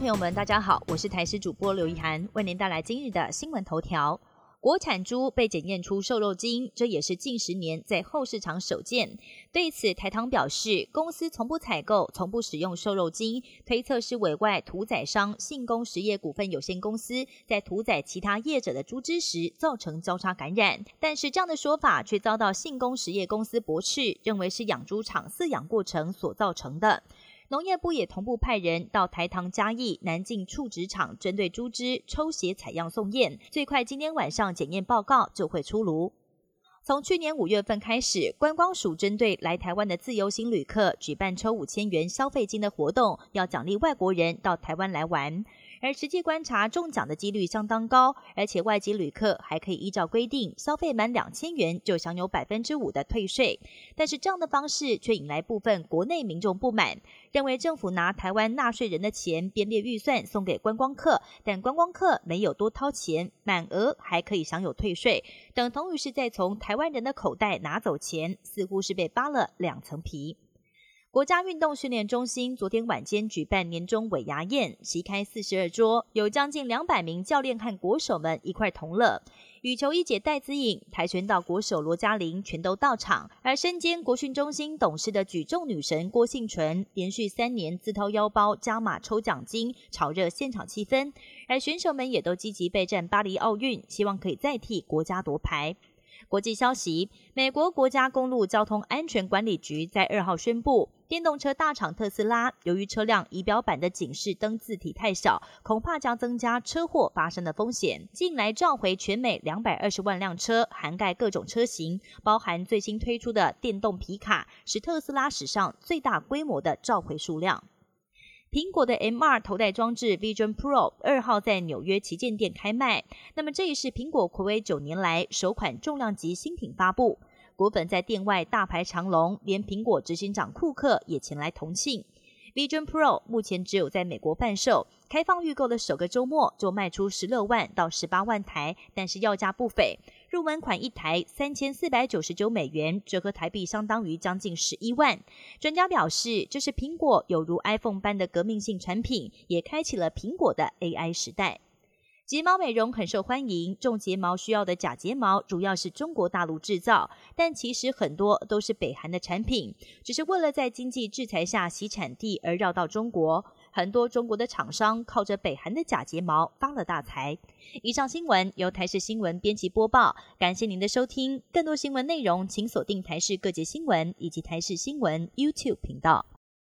朋友们，大家好，我是台视主播刘一涵，为您带来今日的新闻头条。国产猪被检验出瘦肉精，这也是近十年在后市场首见。对此，台糖表示，公司从不采购、从不使用瘦肉精，推测是委外屠宰商信工实业股份有限公司在屠宰其他业者的猪只时造成交叉感染。但是，这样的说法却遭到信工实业公司驳斥，认为是养猪场饲养过程所造成的。农业部也同步派人到台糖嘉义、南靖畜殖场，针对猪只抽血采样送验，最快今天晚上检验报告就会出炉。从去年五月份开始，观光署针对来台湾的自由行旅客举办抽五千元消费金的活动，要奖励外国人到台湾来玩。而实际观察中奖的几率相当高，而且外籍旅客还可以依照规定消费满两千元就享有百分之五的退税。但是这样的方式却引来部分国内民众不满，认为政府拿台湾纳税人的钱编列预算送给观光客，但观光客没有多掏钱，满额还可以享有退税，等同于是在从台湾人的口袋拿走钱，似乎是被扒了两层皮。国家运动训练中心昨天晚间举办年终尾牙宴，席开四十二桌，有将近两百名教练和国手们一块同乐。羽球一姐戴资颖、跆拳道国手罗嘉玲全都到场，而身兼国训中心董事的举重女神郭幸纯，连续三年自掏腰包加码抽奖金，炒热现场气氛。而选手们也都积极备战巴黎奥运，希望可以再替国家夺牌。国际消息：美国国家公路交通安全管理局在二号宣布，电动车大厂特斯拉由于车辆仪表板的警示灯字体太小，恐怕将增加车祸发生的风险。近来召回全美两百二十万辆车，涵盖各种车型，包含最新推出的电动皮卡，是特斯拉史上最大规模的召回数量。苹果的 M2 头戴装置 Vision Pro 二号在纽约旗舰店开卖。那么这也是苹果暌违九年来首款重量级新品发布，果粉在店外大排长龙，连苹果执行长库克也前来同庆。Vision Pro 目前只有在美国贩售，开放预购的首个周末就卖出十六万到十八万台，但是要价不菲，入门款一台三千四百九十九美元，折合台币相当于将近十一万。专家表示，这是苹果有如 iPhone 般的革命性产品，也开启了苹果的 AI 时代。睫毛美容很受欢迎，种睫毛需要的假睫毛主要是中国大陆制造，但其实很多都是北韩的产品，只是为了在经济制裁下洗产地而绕到中国。很多中国的厂商靠着北韩的假睫毛发了大财。以上新闻由台视新闻编辑播报，感谢您的收听。更多新闻内容请锁定台视各界新闻以及台视新闻 YouTube 频道。